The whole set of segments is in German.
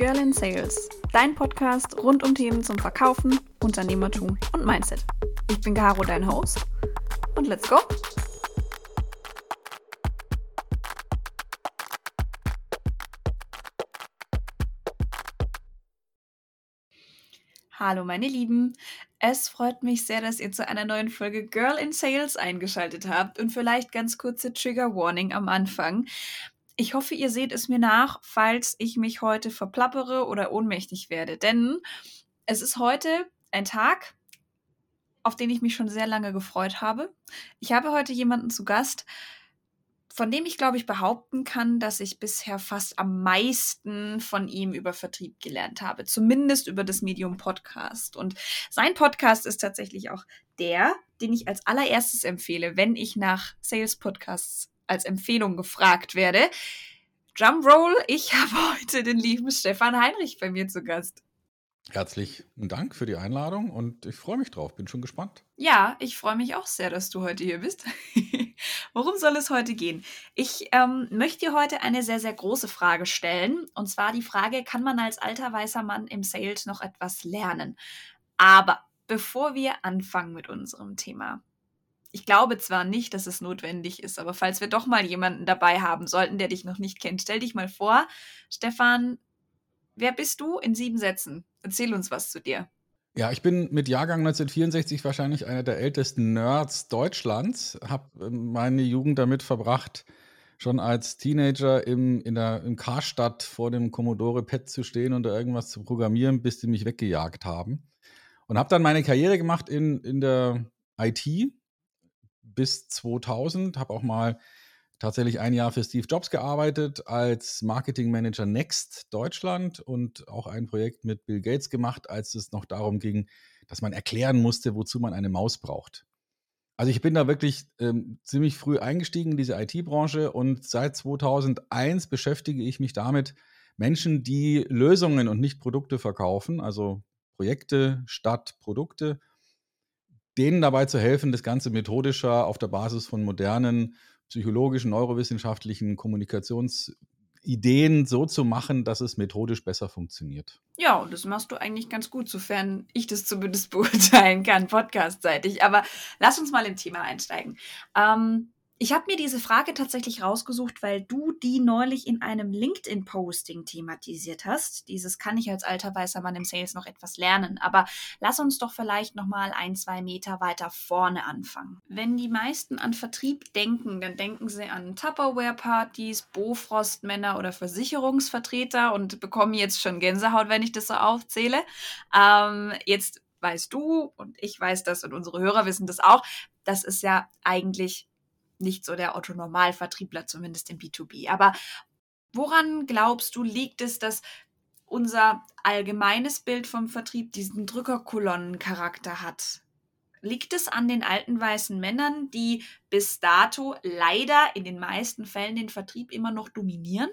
Girl in Sales, dein Podcast rund um Themen zum Verkaufen, Unternehmertum und Mindset. Ich bin Caro, dein Host. Und let's go! Hallo meine Lieben, es freut mich sehr, dass ihr zu einer neuen Folge Girl in Sales eingeschaltet habt und vielleicht ganz kurze Trigger Warning am Anfang. Ich hoffe, ihr seht es mir nach, falls ich mich heute verplappere oder ohnmächtig werde. Denn es ist heute ein Tag, auf den ich mich schon sehr lange gefreut habe. Ich habe heute jemanden zu Gast, von dem ich, glaube ich, behaupten kann, dass ich bisher fast am meisten von ihm über Vertrieb gelernt habe. Zumindest über das Medium Podcast. Und sein Podcast ist tatsächlich auch der, den ich als allererstes empfehle, wenn ich nach Sales Podcasts als Empfehlung gefragt werde. Drumroll, ich habe heute den lieben Stefan Heinrich bei mir zu Gast. Herzlichen Dank für die Einladung und ich freue mich drauf, bin schon gespannt. Ja, ich freue mich auch sehr, dass du heute hier bist. Worum soll es heute gehen? Ich ähm, möchte dir heute eine sehr, sehr große Frage stellen. Und zwar die Frage, kann man als alter weißer Mann im Sales noch etwas lernen? Aber bevor wir anfangen mit unserem Thema, ich glaube zwar nicht, dass es notwendig ist, aber falls wir doch mal jemanden dabei haben sollten, der dich noch nicht kennt, stell dich mal vor. Stefan, wer bist du in sieben Sätzen? Erzähl uns was zu dir. Ja, ich bin mit Jahrgang 1964 wahrscheinlich einer der ältesten Nerds Deutschlands. Habe ähm, meine Jugend damit verbracht, schon als Teenager im, in der, im Karstadt vor dem Commodore PET zu stehen und da irgendwas zu programmieren, bis die mich weggejagt haben. Und habe dann meine Karriere gemacht in, in der IT, bis 2000, habe auch mal tatsächlich ein Jahr für Steve Jobs gearbeitet als Marketing Manager Next Deutschland und auch ein Projekt mit Bill Gates gemacht, als es noch darum ging, dass man erklären musste, wozu man eine Maus braucht. Also ich bin da wirklich ähm, ziemlich früh eingestiegen in diese IT-Branche und seit 2001 beschäftige ich mich damit, Menschen, die Lösungen und nicht Produkte verkaufen, also Projekte statt Produkte, denen dabei zu helfen, das Ganze methodischer auf der Basis von modernen psychologischen, neurowissenschaftlichen Kommunikationsideen so zu machen, dass es methodisch besser funktioniert. Ja, und das machst du eigentlich ganz gut, sofern ich das zumindest beurteilen kann, podcastseitig. Aber lass uns mal im Thema einsteigen. Ähm, ich habe mir diese Frage tatsächlich rausgesucht, weil du die neulich in einem LinkedIn-Posting thematisiert hast. Dieses kann ich als alter weißer Mann im Sales noch etwas lernen. Aber lass uns doch vielleicht noch mal ein, zwei Meter weiter vorne anfangen. Wenn die meisten an Vertrieb denken, dann denken sie an Tupperware-Partys, Bofrost-Männer oder Versicherungsvertreter und bekommen jetzt schon Gänsehaut, wenn ich das so aufzähle. Ähm, jetzt weißt du und ich weiß das und unsere Hörer wissen das auch. Das ist ja eigentlich nicht so der Otto-Normalvertriebler, zumindest im B2B. Aber woran glaubst du, liegt es, dass unser allgemeines Bild vom Vertrieb diesen Drückerkolonnencharakter hat? Liegt es an den alten weißen Männern, die bis dato leider in den meisten Fällen den Vertrieb immer noch dominieren?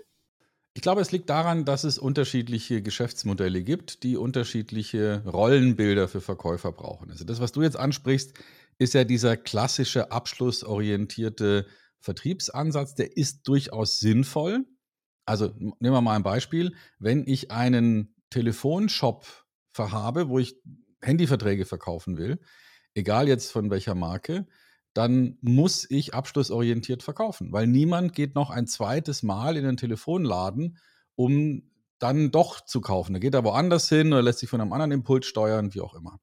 Ich glaube, es liegt daran, dass es unterschiedliche Geschäftsmodelle gibt, die unterschiedliche Rollenbilder für Verkäufer brauchen. Also das, was du jetzt ansprichst, ist ja dieser klassische abschlussorientierte Vertriebsansatz, der ist durchaus sinnvoll. Also nehmen wir mal ein Beispiel. Wenn ich einen Telefonshop verhabe, wo ich Handyverträge verkaufen will, egal jetzt von welcher Marke, dann muss ich abschlussorientiert verkaufen, weil niemand geht noch ein zweites Mal in den Telefonladen, um dann doch zu kaufen. Da geht er woanders hin oder lässt sich von einem anderen Impuls steuern, wie auch immer.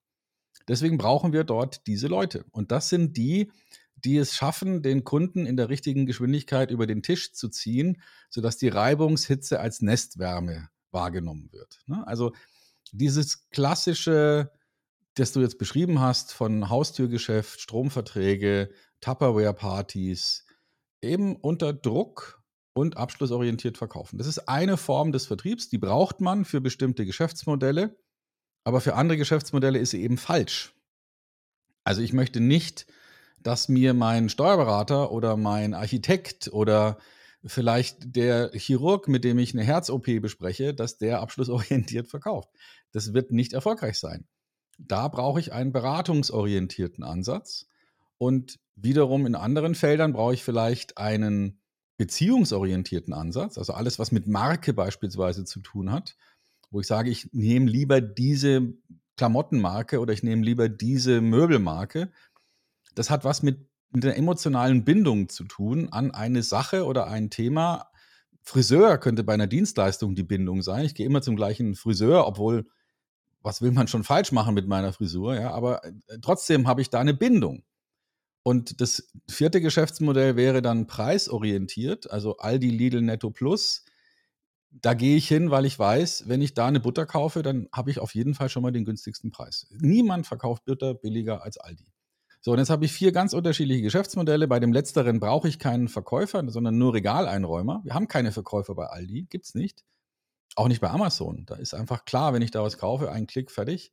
Deswegen brauchen wir dort diese Leute. Und das sind die, die es schaffen, den Kunden in der richtigen Geschwindigkeit über den Tisch zu ziehen, sodass die Reibungshitze als Nestwärme wahrgenommen wird. Ne? Also dieses klassische, das du jetzt beschrieben hast, von Haustürgeschäft, Stromverträge, Tupperware-Partys, eben unter Druck und abschlussorientiert verkaufen. Das ist eine Form des Vertriebs, die braucht man für bestimmte Geschäftsmodelle. Aber für andere Geschäftsmodelle ist sie eben falsch. Also ich möchte nicht, dass mir mein Steuerberater oder mein Architekt oder vielleicht der Chirurg, mit dem ich eine Herz-OP bespreche, dass der abschlussorientiert verkauft. Das wird nicht erfolgreich sein. Da brauche ich einen beratungsorientierten Ansatz. Und wiederum in anderen Feldern brauche ich vielleicht einen beziehungsorientierten Ansatz, also alles, was mit Marke beispielsweise zu tun hat wo ich sage, ich nehme lieber diese Klamottenmarke oder ich nehme lieber diese Möbelmarke. Das hat was mit, mit der emotionalen Bindung zu tun an eine Sache oder ein Thema. Friseur könnte bei einer Dienstleistung die Bindung sein. Ich gehe immer zum gleichen Friseur, obwohl, was will man schon falsch machen mit meiner Frisur, ja, aber äh, trotzdem habe ich da eine Bindung. Und das vierte Geschäftsmodell wäre dann preisorientiert, also Aldi, Lidl, Netto Plus. Da gehe ich hin, weil ich weiß, wenn ich da eine Butter kaufe, dann habe ich auf jeden Fall schon mal den günstigsten Preis. Niemand verkauft Butter billiger als Aldi. So, und jetzt habe ich vier ganz unterschiedliche Geschäftsmodelle. Bei dem letzteren brauche ich keinen Verkäufer, sondern nur Regaleinräumer. Wir haben keine Verkäufer bei Aldi, gibt es nicht. Auch nicht bei Amazon. Da ist einfach klar, wenn ich da was kaufe, ein Klick fertig.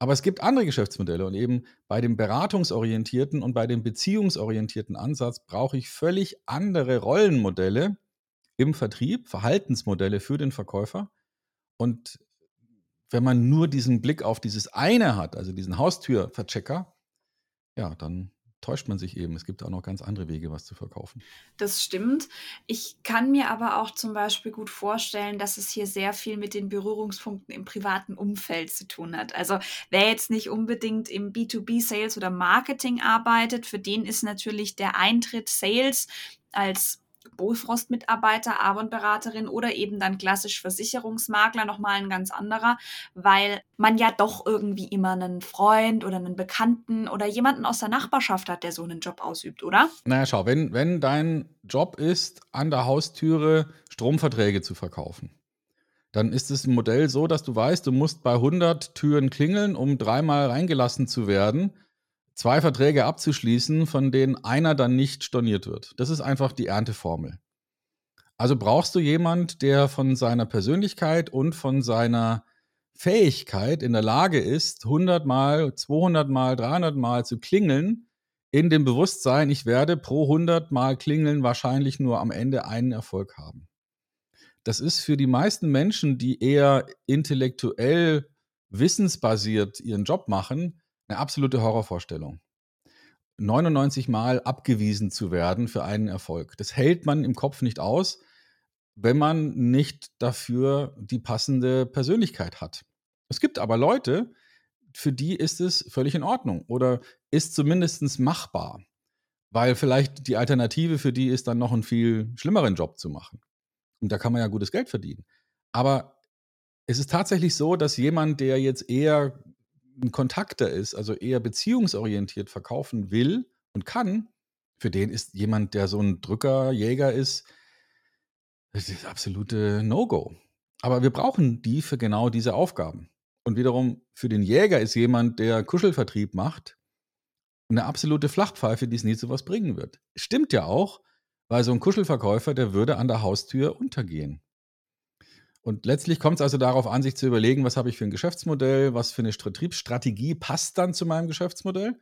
Aber es gibt andere Geschäftsmodelle und eben bei dem beratungsorientierten und bei dem beziehungsorientierten Ansatz brauche ich völlig andere Rollenmodelle im Vertrieb, Verhaltensmodelle für den Verkäufer. Und wenn man nur diesen Blick auf dieses eine hat, also diesen Haustürverchecker, ja, dann täuscht man sich eben. Es gibt auch noch ganz andere Wege, was zu verkaufen. Das stimmt. Ich kann mir aber auch zum Beispiel gut vorstellen, dass es hier sehr viel mit den Berührungspunkten im privaten Umfeld zu tun hat. Also wer jetzt nicht unbedingt im B2B-Sales oder Marketing arbeitet, für den ist natürlich der Eintritt Sales als Bofrost-Mitarbeiter, Avon-Beraterin oder eben dann klassisch Versicherungsmakler nochmal ein ganz anderer, weil man ja doch irgendwie immer einen Freund oder einen Bekannten oder jemanden aus der Nachbarschaft hat, der so einen Job ausübt, oder? Naja, schau, wenn, wenn dein Job ist, an der Haustüre Stromverträge zu verkaufen, dann ist es ein Modell so, dass du weißt, du musst bei 100 Türen klingeln, um dreimal reingelassen zu werden zwei Verträge abzuschließen, von denen einer dann nicht storniert wird. Das ist einfach die Ernteformel. Also brauchst du jemand, der von seiner Persönlichkeit und von seiner Fähigkeit in der Lage ist, 100 mal, 200 mal, 300 mal zu klingeln, in dem Bewusstsein, ich werde pro 100 mal klingeln wahrscheinlich nur am Ende einen Erfolg haben. Das ist für die meisten Menschen, die eher intellektuell wissensbasiert ihren Job machen, eine absolute Horrorvorstellung. 99 Mal abgewiesen zu werden für einen Erfolg. Das hält man im Kopf nicht aus, wenn man nicht dafür die passende Persönlichkeit hat. Es gibt aber Leute, für die ist es völlig in Ordnung oder ist zumindest machbar, weil vielleicht die Alternative für die ist dann noch einen viel schlimmeren Job zu machen. Und da kann man ja gutes Geld verdienen. Aber es ist tatsächlich so, dass jemand, der jetzt eher ein Kontakter ist, also eher beziehungsorientiert verkaufen will und kann, für den ist jemand, der so ein Drückerjäger ist, das ist absolute No-Go. Aber wir brauchen die für genau diese Aufgaben. Und wiederum für den Jäger ist jemand, der Kuschelvertrieb macht, eine absolute Flachpfeife, die es nie zu was bringen wird. Stimmt ja auch, weil so ein Kuschelverkäufer, der würde an der Haustür untergehen. Und letztlich kommt es also darauf an, sich zu überlegen, was habe ich für ein Geschäftsmodell, was für eine Vertriebsstrategie passt dann zu meinem Geschäftsmodell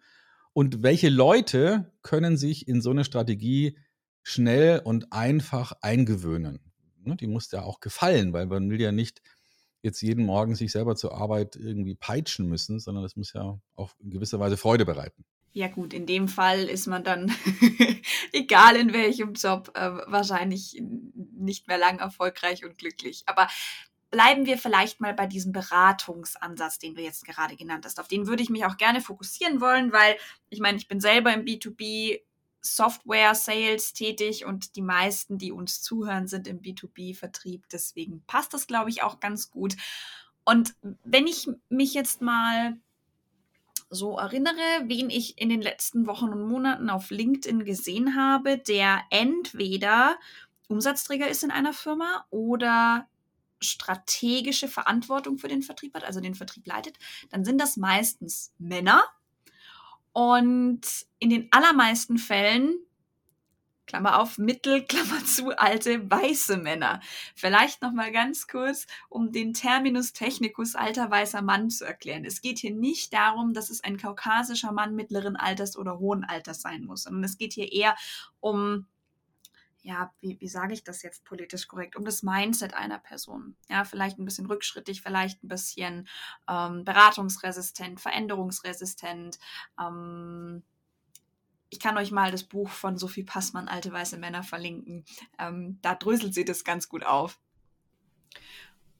und welche Leute können sich in so eine Strategie schnell und einfach eingewöhnen. Ne, die muss ja auch gefallen, weil man will ja nicht jetzt jeden Morgen sich selber zur Arbeit irgendwie peitschen müssen, sondern das muss ja auch in gewisser Weise Freude bereiten. Ja gut, in dem Fall ist man dann, egal in welchem Job, äh, wahrscheinlich nicht mehr lang erfolgreich und glücklich. Aber bleiben wir vielleicht mal bei diesem Beratungsansatz, den du jetzt gerade genannt hast. Auf den würde ich mich auch gerne fokussieren wollen, weil ich meine, ich bin selber im B2B Software Sales tätig und die meisten, die uns zuhören, sind im B2B Vertrieb. Deswegen passt das, glaube ich, auch ganz gut. Und wenn ich mich jetzt mal so erinnere, wen ich in den letzten Wochen und Monaten auf LinkedIn gesehen habe, der entweder Umsatzträger ist in einer Firma oder strategische Verantwortung für den Vertrieb hat, also den Vertrieb leitet, dann sind das meistens Männer. Und in den allermeisten Fällen Klammer auf, Mittel, Klammer zu, alte, weiße Männer. Vielleicht nochmal ganz kurz, um den Terminus technicus alter weißer Mann zu erklären. Es geht hier nicht darum, dass es ein kaukasischer Mann mittleren Alters oder hohen Alters sein muss, sondern es geht hier eher um ja, wie, wie sage ich das jetzt politisch korrekt, um das Mindset einer Person. Ja, vielleicht ein bisschen rückschrittig, vielleicht ein bisschen ähm, beratungsresistent, veränderungsresistent, ähm, ich kann euch mal das Buch von Sophie Passmann, Alte weiße Männer, verlinken. Ähm, da dröselt sie das ganz gut auf.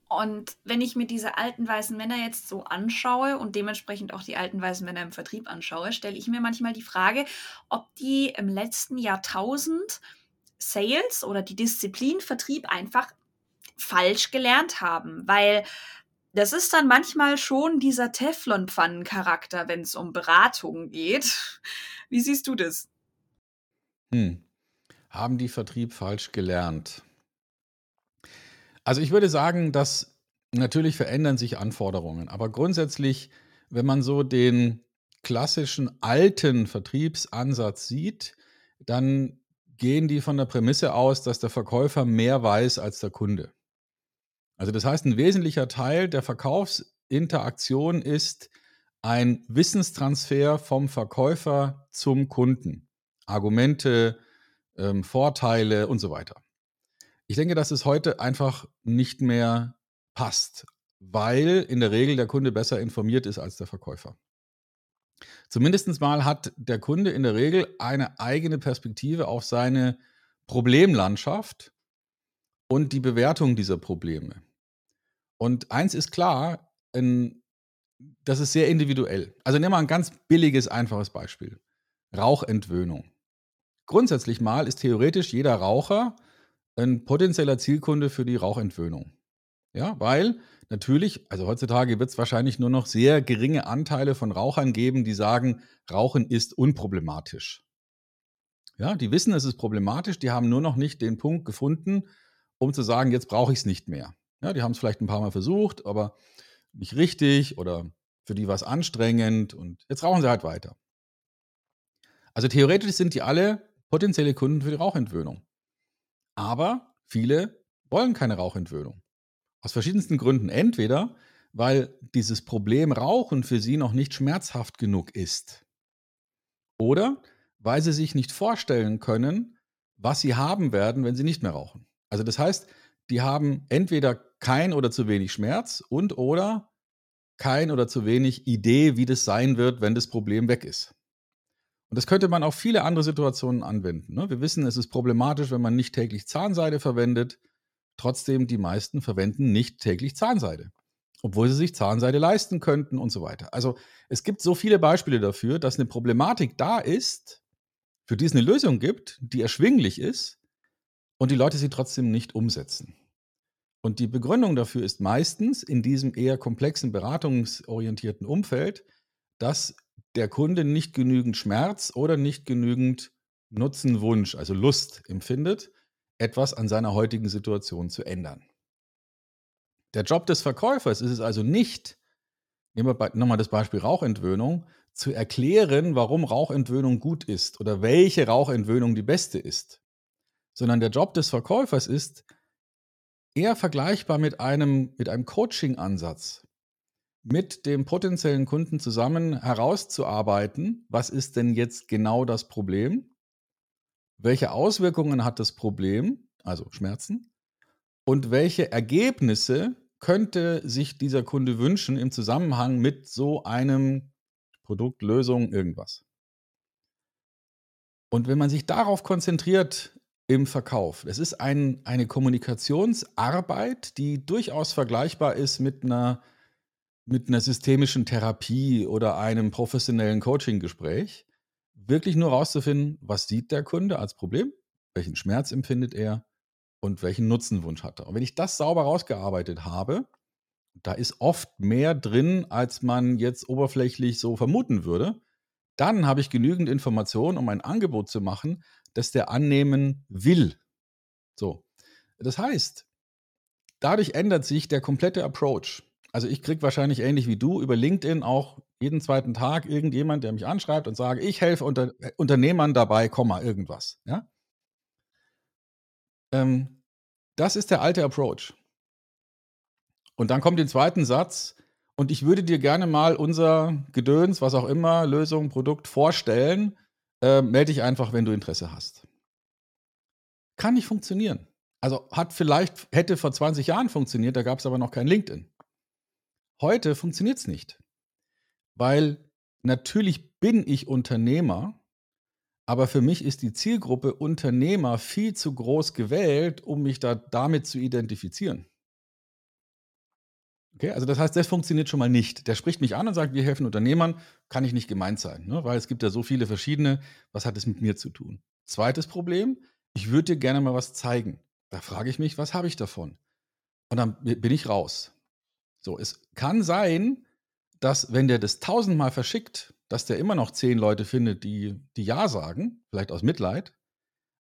Und wenn ich mir diese alten weißen Männer jetzt so anschaue und dementsprechend auch die alten weißen Männer im Vertrieb anschaue, stelle ich mir manchmal die Frage, ob die im letzten Jahrtausend Sales oder die Disziplin Vertrieb einfach falsch gelernt haben, weil das ist dann manchmal schon dieser Teflonpfannencharakter, wenn es um Beratungen geht. Wie siehst du das? Hm. Haben die Vertrieb falsch gelernt? Also ich würde sagen, dass natürlich verändern sich Anforderungen, aber grundsätzlich, wenn man so den klassischen alten Vertriebsansatz sieht, dann gehen die von der Prämisse aus, dass der Verkäufer mehr weiß als der Kunde. Also das heißt, ein wesentlicher Teil der Verkaufsinteraktion ist ein Wissenstransfer vom Verkäufer zum Kunden. Argumente, ähm, Vorteile und so weiter. Ich denke, dass es heute einfach nicht mehr passt, weil in der Regel der Kunde besser informiert ist als der Verkäufer. Zumindest mal hat der Kunde in der Regel eine eigene Perspektive auf seine Problemlandschaft und die Bewertung dieser Probleme. Und eins ist klar, das ist sehr individuell. Also nehmen wir ein ganz billiges, einfaches Beispiel. Rauchentwöhnung. Grundsätzlich mal ist theoretisch jeder Raucher ein potenzieller Zielkunde für die Rauchentwöhnung. Ja, weil natürlich, also heutzutage wird es wahrscheinlich nur noch sehr geringe Anteile von Rauchern geben, die sagen, Rauchen ist unproblematisch. Ja, die wissen, es ist problematisch, die haben nur noch nicht den Punkt gefunden, um zu sagen, jetzt brauche ich es nicht mehr. Ja, die haben es vielleicht ein paar Mal versucht, aber nicht richtig oder für die war es anstrengend und jetzt rauchen sie halt weiter. Also theoretisch sind die alle potenzielle Kunden für die Rauchentwöhnung. Aber viele wollen keine Rauchentwöhnung. Aus verschiedensten Gründen. Entweder, weil dieses Problem Rauchen für sie noch nicht schmerzhaft genug ist. Oder weil sie sich nicht vorstellen können, was sie haben werden, wenn sie nicht mehr rauchen. Also das heißt, die haben entweder kein oder zu wenig Schmerz und oder kein oder zu wenig Idee, wie das sein wird, wenn das Problem weg ist. Und das könnte man auf viele andere Situationen anwenden. Ne? Wir wissen, es ist problematisch, wenn man nicht täglich Zahnseide verwendet. Trotzdem, die meisten verwenden nicht täglich Zahnseide, obwohl sie sich Zahnseide leisten könnten und so weiter. Also es gibt so viele Beispiele dafür, dass eine Problematik da ist, für die es eine Lösung gibt, die erschwinglich ist und die Leute sie trotzdem nicht umsetzen. Und die Begründung dafür ist meistens in diesem eher komplexen beratungsorientierten Umfeld, dass der Kunde nicht genügend Schmerz oder nicht genügend Nutzenwunsch, also Lust empfindet, etwas an seiner heutigen Situation zu ändern. Der Job des Verkäufers ist es also nicht, nehmen wir nochmal das Beispiel Rauchentwöhnung, zu erklären, warum Rauchentwöhnung gut ist oder welche Rauchentwöhnung die beste ist, sondern der Job des Verkäufers ist eher vergleichbar mit einem, mit einem Coaching-Ansatz mit dem potenziellen Kunden zusammen herauszuarbeiten, was ist denn jetzt genau das Problem? Welche Auswirkungen hat das Problem, also Schmerzen? Und welche Ergebnisse könnte sich dieser Kunde wünschen im Zusammenhang mit so einem Produkt, Lösung, irgendwas? Und wenn man sich darauf konzentriert im Verkauf, es ist ein, eine Kommunikationsarbeit, die durchaus vergleichbar ist mit einer mit einer systemischen Therapie oder einem professionellen Coaching-Gespräch wirklich nur rauszufinden, was sieht der Kunde als Problem, welchen Schmerz empfindet er und welchen Nutzenwunsch hat er. Und wenn ich das sauber rausgearbeitet habe, da ist oft mehr drin, als man jetzt oberflächlich so vermuten würde, dann habe ich genügend Informationen, um ein Angebot zu machen, das der annehmen will. So. Das heißt, dadurch ändert sich der komplette Approach. Also ich kriege wahrscheinlich ähnlich wie du über LinkedIn auch jeden zweiten Tag irgendjemand, der mich anschreibt und sagt, ich helfe unter, äh, Unternehmern dabei, Komma, irgendwas. Ja? Ähm, das ist der alte Approach. Und dann kommt den zweiten Satz, und ich würde dir gerne mal unser Gedöns, was auch immer, Lösung, Produkt vorstellen. Äh, melde dich einfach, wenn du Interesse hast. Kann nicht funktionieren. Also hat vielleicht, hätte vor 20 Jahren funktioniert, da gab es aber noch kein LinkedIn. Heute funktioniert es nicht, weil natürlich bin ich Unternehmer, aber für mich ist die Zielgruppe Unternehmer viel zu groß gewählt, um mich da damit zu identifizieren. Okay, also das heißt, das funktioniert schon mal nicht. Der spricht mich an und sagt, wir helfen Unternehmern, kann ich nicht gemeint sein, ne? weil es gibt ja so viele verschiedene, was hat es mit mir zu tun? Zweites Problem, ich würde dir gerne mal was zeigen. Da frage ich mich, was habe ich davon? Und dann bin ich raus. So, es kann sein, dass wenn der das tausendmal verschickt, dass der immer noch zehn Leute findet, die, die Ja sagen, vielleicht aus Mitleid,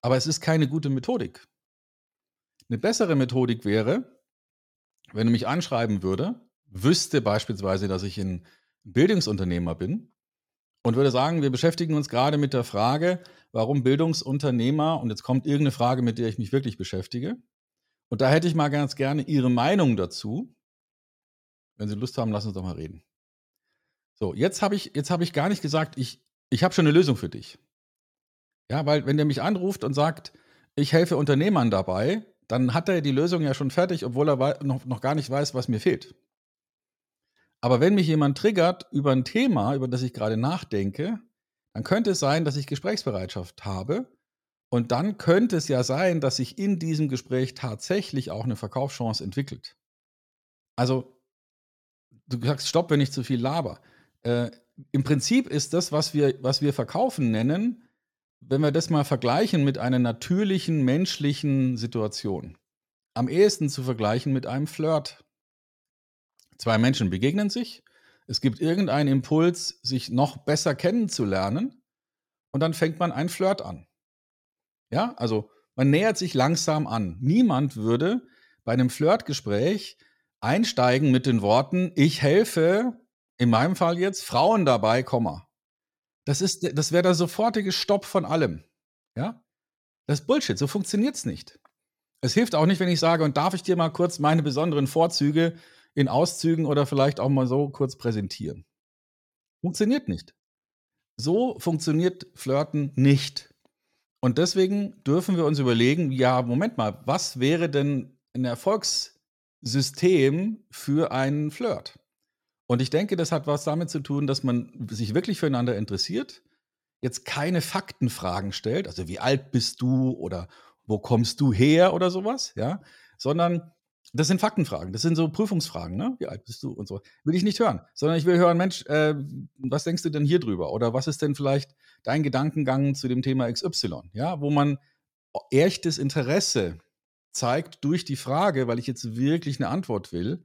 aber es ist keine gute Methodik. Eine bessere Methodik wäre, wenn er mich anschreiben würde, wüsste beispielsweise, dass ich ein Bildungsunternehmer bin und würde sagen, wir beschäftigen uns gerade mit der Frage, warum Bildungsunternehmer, und jetzt kommt irgendeine Frage, mit der ich mich wirklich beschäftige, und da hätte ich mal ganz gerne Ihre Meinung dazu. Wenn Sie Lust haben, Sie uns doch mal reden. So, jetzt habe ich, hab ich gar nicht gesagt, ich, ich habe schon eine Lösung für dich. Ja, weil wenn der mich anruft und sagt, ich helfe Unternehmern dabei, dann hat er die Lösung ja schon fertig, obwohl er noch, noch gar nicht weiß, was mir fehlt. Aber wenn mich jemand triggert über ein Thema, über das ich gerade nachdenke, dann könnte es sein, dass ich Gesprächsbereitschaft habe. Und dann könnte es ja sein, dass sich in diesem Gespräch tatsächlich auch eine Verkaufschance entwickelt. Also, du sagst, stopp, wenn ich zu viel laber. Äh, Im Prinzip ist das, was wir, was wir verkaufen nennen, wenn wir das mal vergleichen mit einer natürlichen menschlichen Situation, am ehesten zu vergleichen mit einem Flirt. Zwei Menschen begegnen sich, es gibt irgendeinen Impuls, sich noch besser kennenzulernen und dann fängt man ein Flirt an. Ja, also man nähert sich langsam an. Niemand würde bei einem Flirtgespräch einsteigen mit den Worten, ich helfe, in meinem Fall jetzt, Frauen dabei, Komma. Das das wäre der sofortige Stopp von allem. Ja? Das ist Bullshit, so funktioniert es nicht. Es hilft auch nicht, wenn ich sage, und darf ich dir mal kurz meine besonderen Vorzüge in Auszügen oder vielleicht auch mal so kurz präsentieren. Funktioniert nicht. So funktioniert Flirten nicht. Und deswegen dürfen wir uns überlegen, ja, Moment mal, was wäre denn ein Erfolgssystem für einen Flirt? Und ich denke, das hat was damit zu tun, dass man sich wirklich füreinander interessiert, jetzt keine Faktenfragen stellt, also wie alt bist du oder wo kommst du her oder sowas, ja, sondern das sind Faktenfragen, das sind so Prüfungsfragen, ne? Wie alt bist du und so. Will ich nicht hören, sondern ich will hören, Mensch, äh, was denkst du denn hier drüber? Oder was ist denn vielleicht dein Gedankengang zu dem Thema XY? Ja, wo man echtes Interesse zeigt durch die Frage, weil ich jetzt wirklich eine Antwort will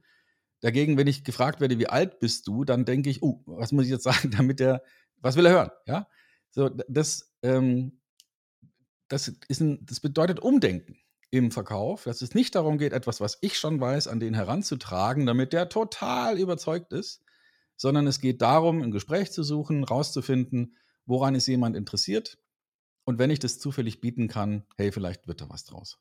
Dagegen, wenn ich gefragt werde, wie alt bist du, dann denke ich, oh, was muss ich jetzt sagen, damit er, was will er hören? Ja, so, das, ähm, das, ist ein, das bedeutet Umdenken im Verkauf, dass es nicht darum geht, etwas, was ich schon weiß, an den heranzutragen, damit der total überzeugt ist, sondern es geht darum, ein Gespräch zu suchen, rauszufinden, woran ist jemand interessiert. Und wenn ich das zufällig bieten kann, hey, vielleicht wird da was draus.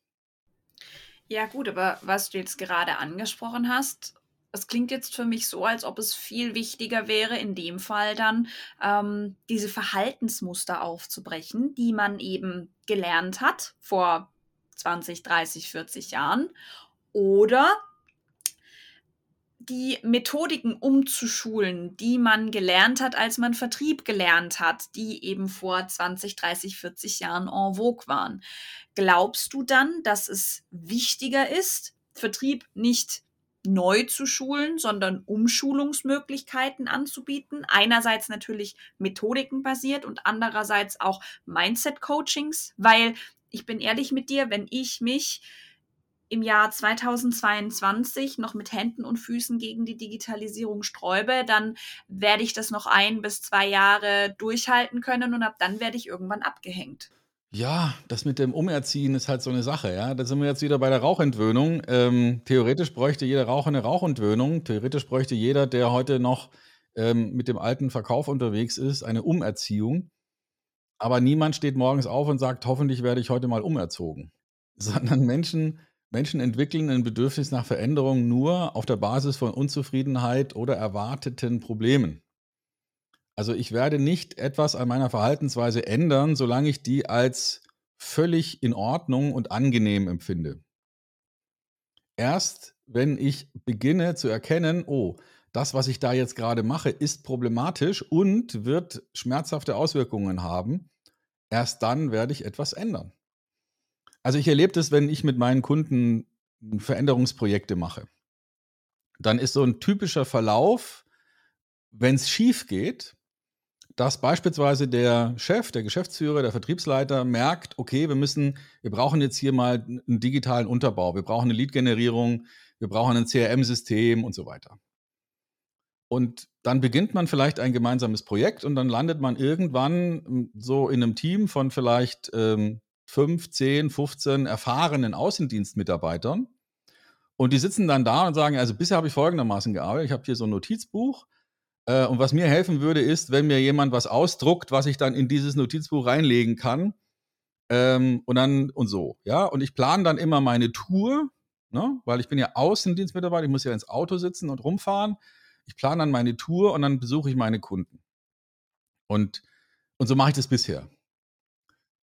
Ja, gut, aber was du jetzt gerade angesprochen hast, es klingt jetzt für mich so, als ob es viel wichtiger wäre, in dem Fall dann ähm, diese Verhaltensmuster aufzubrechen, die man eben gelernt hat vor 20, 30, 40 Jahren. Oder die Methodiken umzuschulen, die man gelernt hat, als man Vertrieb gelernt hat, die eben vor 20, 30, 40 Jahren en vogue waren. Glaubst du dann, dass es wichtiger ist, Vertrieb nicht neu zu schulen, sondern Umschulungsmöglichkeiten anzubieten. Einerseits natürlich Methodiken basiert und andererseits auch Mindset-Coachings, weil ich bin ehrlich mit dir, wenn ich mich im Jahr 2022 noch mit Händen und Füßen gegen die Digitalisierung sträube, dann werde ich das noch ein bis zwei Jahre durchhalten können und ab dann werde ich irgendwann abgehängt. Ja, das mit dem Umerziehen ist halt so eine Sache, ja. Da sind wir jetzt wieder bei der Rauchentwöhnung. Ähm, theoretisch bräuchte jeder Raucher eine Rauchentwöhnung. Theoretisch bräuchte jeder, der heute noch ähm, mit dem alten Verkauf unterwegs ist, eine Umerziehung. Aber niemand steht morgens auf und sagt, hoffentlich werde ich heute mal umerzogen. Sondern Menschen, Menschen entwickeln ein Bedürfnis nach Veränderung nur auf der Basis von Unzufriedenheit oder erwarteten Problemen. Also ich werde nicht etwas an meiner Verhaltensweise ändern, solange ich die als völlig in Ordnung und angenehm empfinde. Erst wenn ich beginne zu erkennen, oh, das, was ich da jetzt gerade mache, ist problematisch und wird schmerzhafte Auswirkungen haben, erst dann werde ich etwas ändern. Also ich erlebe das, wenn ich mit meinen Kunden Veränderungsprojekte mache. dann ist so ein typischer Verlauf, wenn es schief geht, dass beispielsweise der Chef, der Geschäftsführer, der Vertriebsleiter merkt, okay, wir müssen, wir brauchen jetzt hier mal einen digitalen Unterbau, wir brauchen eine Lead-Generierung, wir brauchen ein CRM-System und so weiter. Und dann beginnt man vielleicht ein gemeinsames Projekt und dann landet man irgendwann hm, so in einem Team von vielleicht ähm, 5, 10, 15 erfahrenen Außendienstmitarbeitern. Und die sitzen dann da und sagen, also bisher habe ich folgendermaßen gearbeitet. Ich habe hier so ein Notizbuch äh, und was mir helfen würde, ist, wenn mir jemand was ausdruckt, was ich dann in dieses Notizbuch reinlegen kann. Ähm, und dann und so, ja. Und ich plane dann immer meine Tour, ne? weil ich bin ja Außendienstmitarbeiter, ich muss ja ins Auto sitzen und rumfahren. Ich plane dann meine Tour und dann besuche ich meine Kunden. Und, und so mache ich das bisher.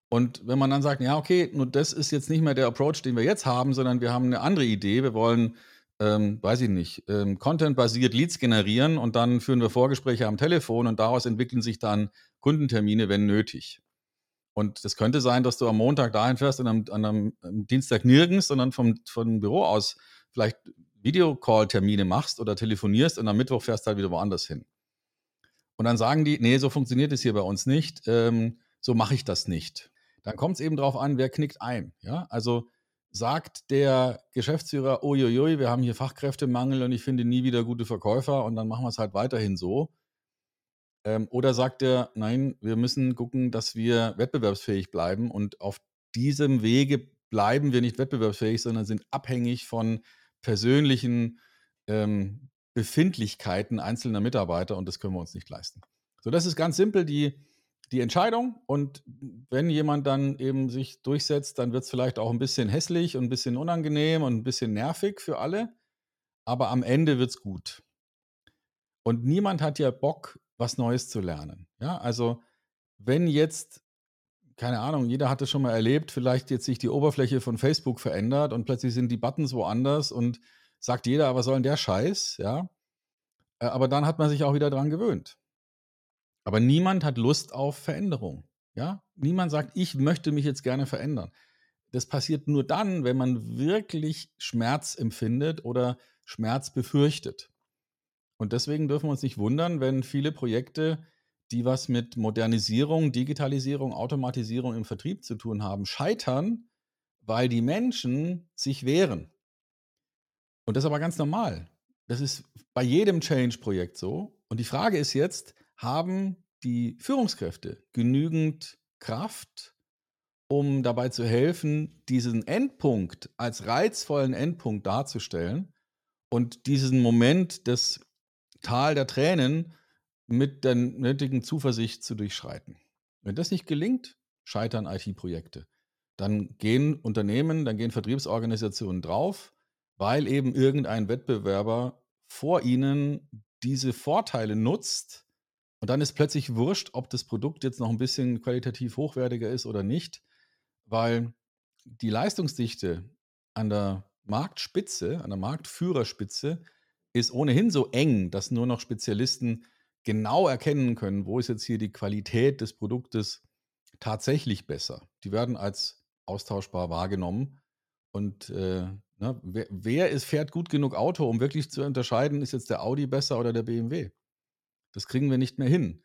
Und wenn man dann sagt, ja, okay, nur das ist jetzt nicht mehr der Approach, den wir jetzt haben, sondern wir haben eine andere Idee, wir wollen ähm, weiß ich nicht, ähm, Content-basiert Leads generieren und dann führen wir Vorgespräche am Telefon und daraus entwickeln sich dann Kundentermine, wenn nötig. Und das könnte sein, dass du am Montag dahin fährst und am, einem, am Dienstag nirgends, sondern vom, vom Büro aus vielleicht Videocall-Termine machst oder telefonierst und am Mittwoch fährst halt wieder woanders hin. Und dann sagen die, nee, so funktioniert es hier bei uns nicht, ähm, so mache ich das nicht. Dann kommt es eben darauf an, wer knickt ein. Ja, also sagt der Geschäftsführer, uiuiui, wir haben hier Fachkräftemangel und ich finde nie wieder gute Verkäufer und dann machen wir es halt weiterhin so. Ähm, oder sagt er, nein, wir müssen gucken, dass wir wettbewerbsfähig bleiben und auf diesem Wege bleiben wir nicht wettbewerbsfähig, sondern sind abhängig von persönlichen ähm, Befindlichkeiten einzelner Mitarbeiter und das können wir uns nicht leisten. So, das ist ganz simpel die die Entscheidung. Und wenn jemand dann eben sich durchsetzt, dann wird es vielleicht auch ein bisschen hässlich und ein bisschen unangenehm und ein bisschen nervig für alle. Aber am Ende wird es gut. Und niemand hat ja Bock, was Neues zu lernen. Ja, also wenn jetzt, keine Ahnung, jeder hat es schon mal erlebt, vielleicht jetzt sich die Oberfläche von Facebook verändert und plötzlich sind die Buttons woanders und sagt jeder, was soll denn der Scheiß? Ja. Äh, aber dann hat man sich auch wieder dran gewöhnt. Aber niemand hat Lust auf Veränderung. Ja? Niemand sagt, ich möchte mich jetzt gerne verändern. Das passiert nur dann, wenn man wirklich Schmerz empfindet oder Schmerz befürchtet. Und deswegen dürfen wir uns nicht wundern, wenn viele Projekte, die was mit Modernisierung, Digitalisierung, Automatisierung im Vertrieb zu tun haben, scheitern, weil die Menschen sich wehren. Und das ist aber ganz normal. Das ist bei jedem Change-Projekt so. Und die Frage ist jetzt, haben die Führungskräfte genügend Kraft, um dabei zu helfen, diesen Endpunkt als reizvollen Endpunkt darzustellen und diesen Moment des Tal der Tränen mit der nötigen Zuversicht zu durchschreiten. Wenn das nicht gelingt, scheitern IT-Projekte. Dann gehen Unternehmen, dann gehen Vertriebsorganisationen drauf, weil eben irgendein Wettbewerber vor ihnen diese Vorteile nutzt, und dann ist plötzlich wurscht, ob das Produkt jetzt noch ein bisschen qualitativ hochwertiger ist oder nicht, weil die Leistungsdichte an der Marktspitze, an der Marktführerspitze ist ohnehin so eng, dass nur noch Spezialisten genau erkennen können, wo ist jetzt hier die Qualität des Produktes tatsächlich besser. Die werden als austauschbar wahrgenommen. Und äh, ne, wer, wer ist, fährt gut genug Auto, um wirklich zu unterscheiden, ist jetzt der Audi besser oder der BMW? Das kriegen wir nicht mehr hin.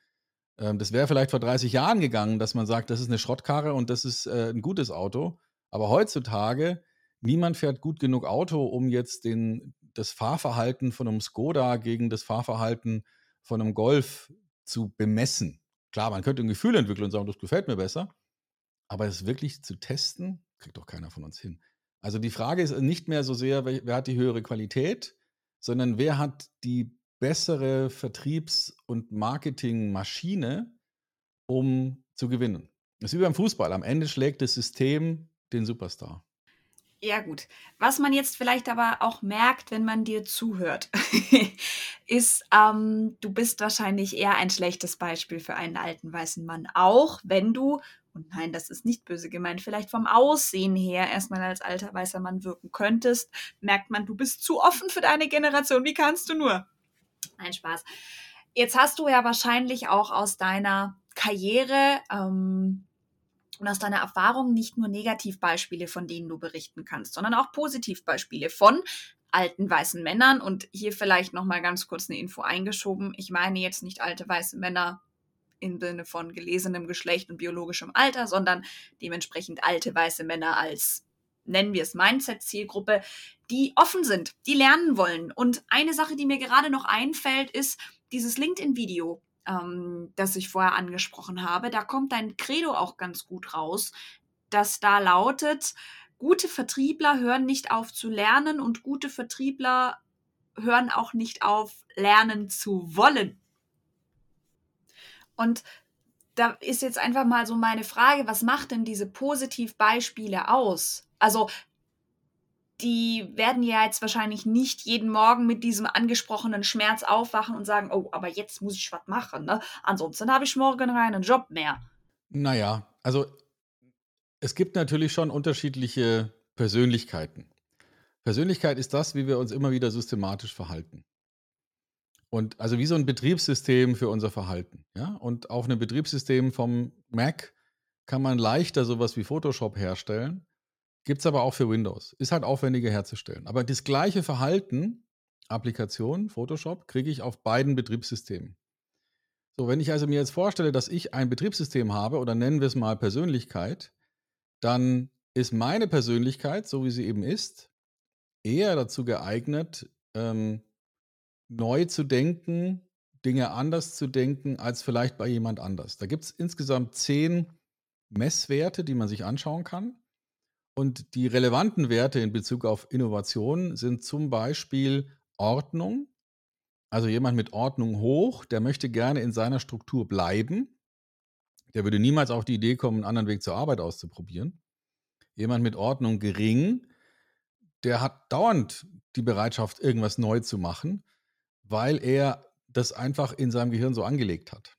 Ähm, das wäre vielleicht vor 30 Jahren gegangen, dass man sagt, das ist eine Schrottkarre und das ist äh, ein gutes Auto. Aber heutzutage, niemand fährt gut genug Auto, um jetzt den, das Fahrverhalten von einem Skoda gegen das Fahrverhalten von einem Golf zu bemessen. Klar, man könnte ein Gefühl entwickeln und sagen, das gefällt mir besser. Aber es wirklich zu testen, kriegt doch keiner von uns hin. Also die Frage ist nicht mehr so sehr, wer, wer hat die höhere Qualität, sondern wer hat die bessere Vertriebs- und Marketingmaschine, um zu gewinnen. Das ist wie beim Fußball. Am Ende schlägt das System den Superstar. Ja, gut. Was man jetzt vielleicht aber auch merkt, wenn man dir zuhört, ist, ähm, du bist wahrscheinlich eher ein schlechtes Beispiel für einen alten weißen Mann. Auch wenn du, und nein, das ist nicht böse gemeint, vielleicht vom Aussehen her erstmal als alter weißer Mann wirken könntest, merkt man, du bist zu offen für deine Generation. Wie kannst du nur? Ein Spaß. Jetzt hast du ja wahrscheinlich auch aus deiner Karriere ähm, und aus deiner Erfahrung nicht nur Negativbeispiele, von denen du berichten kannst, sondern auch Positivbeispiele von alten weißen Männern. Und hier vielleicht noch mal ganz kurz eine Info eingeschoben. Ich meine jetzt nicht alte weiße Männer im Sinne von gelesenem Geschlecht und biologischem Alter, sondern dementsprechend alte weiße Männer als nennen wir es Mindset-Zielgruppe, die offen sind, die lernen wollen. Und eine Sache, die mir gerade noch einfällt, ist dieses LinkedIn-Video, ähm, das ich vorher angesprochen habe. Da kommt dein Credo auch ganz gut raus, das da lautet, gute Vertriebler hören nicht auf zu lernen und gute Vertriebler hören auch nicht auf, lernen zu wollen. Und da ist jetzt einfach mal so meine Frage, was macht denn diese Positivbeispiele aus? Also die werden ja jetzt wahrscheinlich nicht jeden Morgen mit diesem angesprochenen Schmerz aufwachen und sagen, oh, aber jetzt muss ich was machen. Ne? Ansonsten habe ich morgen keinen Job mehr. Naja, also es gibt natürlich schon unterschiedliche Persönlichkeiten. Persönlichkeit ist das, wie wir uns immer wieder systematisch verhalten. Und also wie so ein Betriebssystem für unser Verhalten. Ja? Und auf einem Betriebssystem vom Mac kann man leichter sowas wie Photoshop herstellen. Gibt es aber auch für Windows. Ist halt aufwendiger herzustellen. Aber das gleiche Verhalten, Applikation, Photoshop, kriege ich auf beiden Betriebssystemen. So, wenn ich also mir jetzt vorstelle, dass ich ein Betriebssystem habe, oder nennen wir es mal Persönlichkeit, dann ist meine Persönlichkeit, so wie sie eben ist, eher dazu geeignet, ähm, neu zu denken, Dinge anders zu denken als vielleicht bei jemand anders. Da gibt es insgesamt zehn Messwerte, die man sich anschauen kann. Und die relevanten Werte in Bezug auf Innovation sind zum Beispiel Ordnung. Also jemand mit Ordnung hoch, der möchte gerne in seiner Struktur bleiben. Der würde niemals auf die Idee kommen, einen anderen Weg zur Arbeit auszuprobieren. Jemand mit Ordnung gering, der hat dauernd die Bereitschaft, irgendwas neu zu machen weil er das einfach in seinem Gehirn so angelegt hat.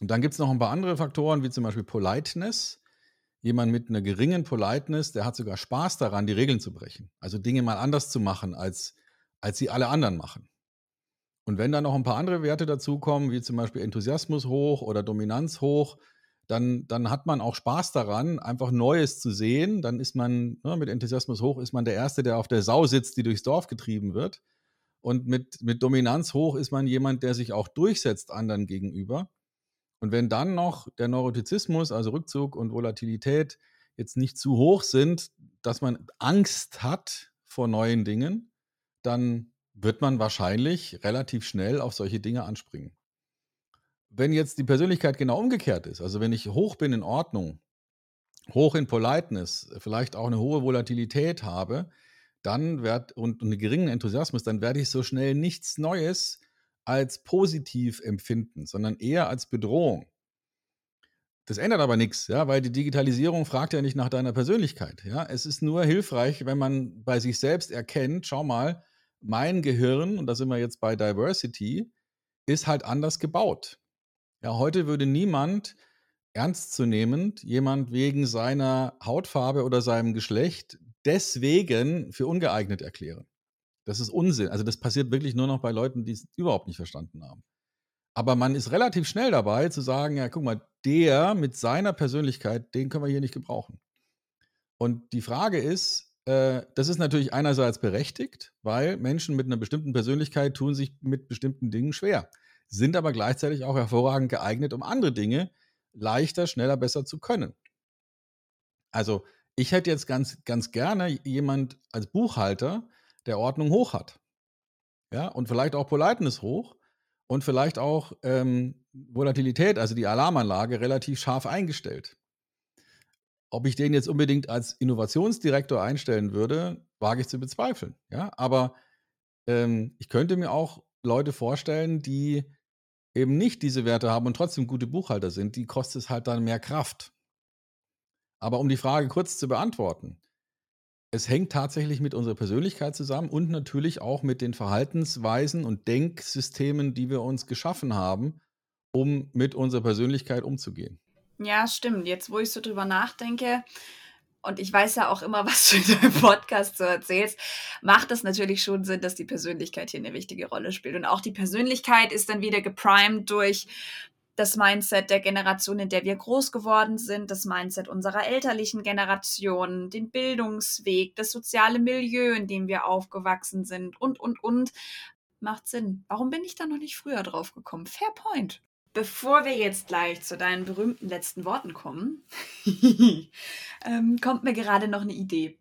Und dann gibt es noch ein paar andere Faktoren, wie zum Beispiel Politeness. Jemand mit einer geringen Politeness, der hat sogar Spaß daran, die Regeln zu brechen. Also Dinge mal anders zu machen, als, als sie alle anderen machen. Und wenn dann noch ein paar andere Werte dazukommen, wie zum Beispiel Enthusiasmus hoch oder Dominanz hoch, dann, dann hat man auch Spaß daran, einfach Neues zu sehen. Dann ist man ne, mit Enthusiasmus hoch, ist man der Erste, der auf der Sau sitzt, die durchs Dorf getrieben wird. Und mit, mit Dominanz hoch ist man jemand, der sich auch durchsetzt anderen gegenüber. Und wenn dann noch der Neurotizismus, also Rückzug und Volatilität, jetzt nicht zu hoch sind, dass man Angst hat vor neuen Dingen, dann wird man wahrscheinlich relativ schnell auf solche Dinge anspringen. Wenn jetzt die Persönlichkeit genau umgekehrt ist, also wenn ich hoch bin in Ordnung, hoch in Politeness, vielleicht auch eine hohe Volatilität habe, dann werd, und, und einen geringen Enthusiasmus, dann werde ich so schnell nichts Neues als positiv empfinden, sondern eher als Bedrohung. Das ändert aber nichts, ja, weil die Digitalisierung fragt ja nicht nach deiner Persönlichkeit. Ja. Es ist nur hilfreich, wenn man bei sich selbst erkennt, schau mal, mein Gehirn, und da sind wir jetzt bei Diversity, ist halt anders gebaut. Ja, heute würde niemand ernstzunehmend jemand wegen seiner Hautfarbe oder seinem Geschlecht deswegen für ungeeignet erklären. Das ist Unsinn. Also das passiert wirklich nur noch bei Leuten, die es überhaupt nicht verstanden haben. Aber man ist relativ schnell dabei zu sagen, ja, guck mal, der mit seiner Persönlichkeit, den können wir hier nicht gebrauchen. Und die Frage ist, äh, das ist natürlich einerseits berechtigt, weil Menschen mit einer bestimmten Persönlichkeit tun sich mit bestimmten Dingen schwer, sind aber gleichzeitig auch hervorragend geeignet, um andere Dinge leichter, schneller, besser zu können. Also ich hätte jetzt ganz, ganz gerne jemand als Buchhalter, der Ordnung hoch hat. Ja, und vielleicht auch Politeness hoch und vielleicht auch ähm, Volatilität, also die Alarmanlage, relativ scharf eingestellt. Ob ich den jetzt unbedingt als Innovationsdirektor einstellen würde, wage ich zu bezweifeln. Ja, aber ähm, ich könnte mir auch Leute vorstellen, die eben nicht diese Werte haben und trotzdem gute Buchhalter sind. Die kostet es halt dann mehr Kraft. Aber um die Frage kurz zu beantworten, es hängt tatsächlich mit unserer Persönlichkeit zusammen und natürlich auch mit den Verhaltensweisen und Denksystemen, die wir uns geschaffen haben, um mit unserer Persönlichkeit umzugehen. Ja, stimmt. Jetzt, wo ich so drüber nachdenke, und ich weiß ja auch immer, was du in deinem Podcast so erzählst, macht es natürlich schon Sinn, dass die Persönlichkeit hier eine wichtige Rolle spielt. Und auch die Persönlichkeit ist dann wieder geprimed durch das Mindset der Generation, in der wir groß geworden sind, das Mindset unserer elterlichen Generation, den Bildungsweg, das soziale Milieu, in dem wir aufgewachsen sind und, und, und. Macht Sinn. Warum bin ich da noch nicht früher drauf gekommen? Fair point. Bevor wir jetzt gleich zu deinen berühmten letzten Worten kommen, ähm, kommt mir gerade noch eine Idee.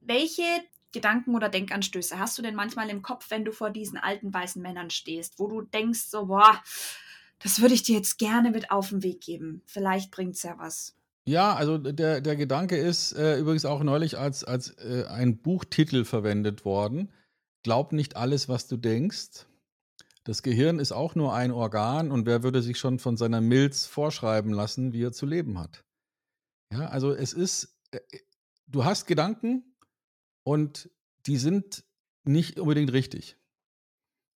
Welche Gedanken oder Denkanstöße hast du denn manchmal im Kopf, wenn du vor diesen alten weißen Männern stehst, wo du denkst, so, boah, das würde ich dir jetzt gerne mit auf den Weg geben. Vielleicht bringt es ja was. Ja, also der, der Gedanke ist äh, übrigens auch neulich als, als äh, ein Buchtitel verwendet worden. Glaub nicht alles, was du denkst. Das Gehirn ist auch nur ein Organ und wer würde sich schon von seiner Milz vorschreiben lassen, wie er zu leben hat? Ja, also es ist, äh, du hast Gedanken und die sind nicht unbedingt richtig.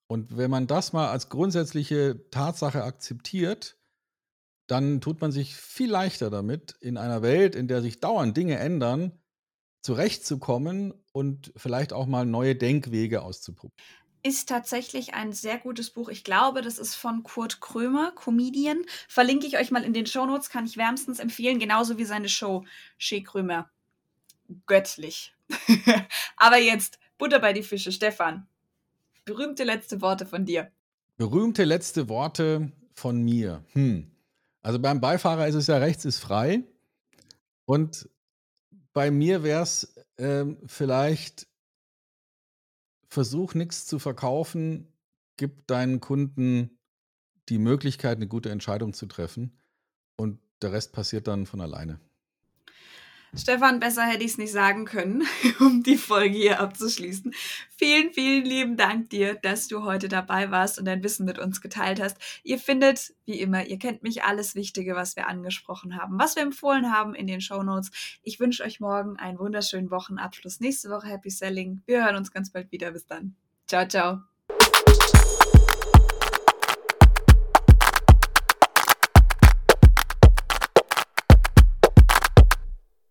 Und wenn man das mal als grundsätzliche Tatsache akzeptiert, dann tut man sich viel leichter damit, in einer Welt, in der sich dauernd Dinge ändern, zurechtzukommen und vielleicht auch mal neue Denkwege auszuprobieren. Ist tatsächlich ein sehr gutes Buch. Ich glaube, das ist von Kurt Krömer, Comedian. Verlinke ich euch mal in den Shownotes, kann ich wärmstens empfehlen, genauso wie seine Show Chez Krömer. Göttlich. Aber jetzt Butter bei die Fische, Stefan. Berühmte letzte Worte von dir. Berühmte letzte Worte von mir. Hm. Also beim Beifahrer ist es ja rechts ist frei. Und bei mir wäre es ähm, vielleicht, versuch nichts zu verkaufen, gib deinen Kunden die Möglichkeit, eine gute Entscheidung zu treffen. Und der Rest passiert dann von alleine. Stefan, besser hätte ich es nicht sagen können, um die Folge hier abzuschließen. Vielen, vielen lieben Dank dir, dass du heute dabei warst und dein Wissen mit uns geteilt hast. Ihr findet, wie immer, ihr kennt mich, alles Wichtige, was wir angesprochen haben, was wir empfohlen haben in den Show Notes. Ich wünsche euch morgen einen wunderschönen Wochenabschluss. Nächste Woche Happy Selling. Wir hören uns ganz bald wieder. Bis dann. Ciao, ciao.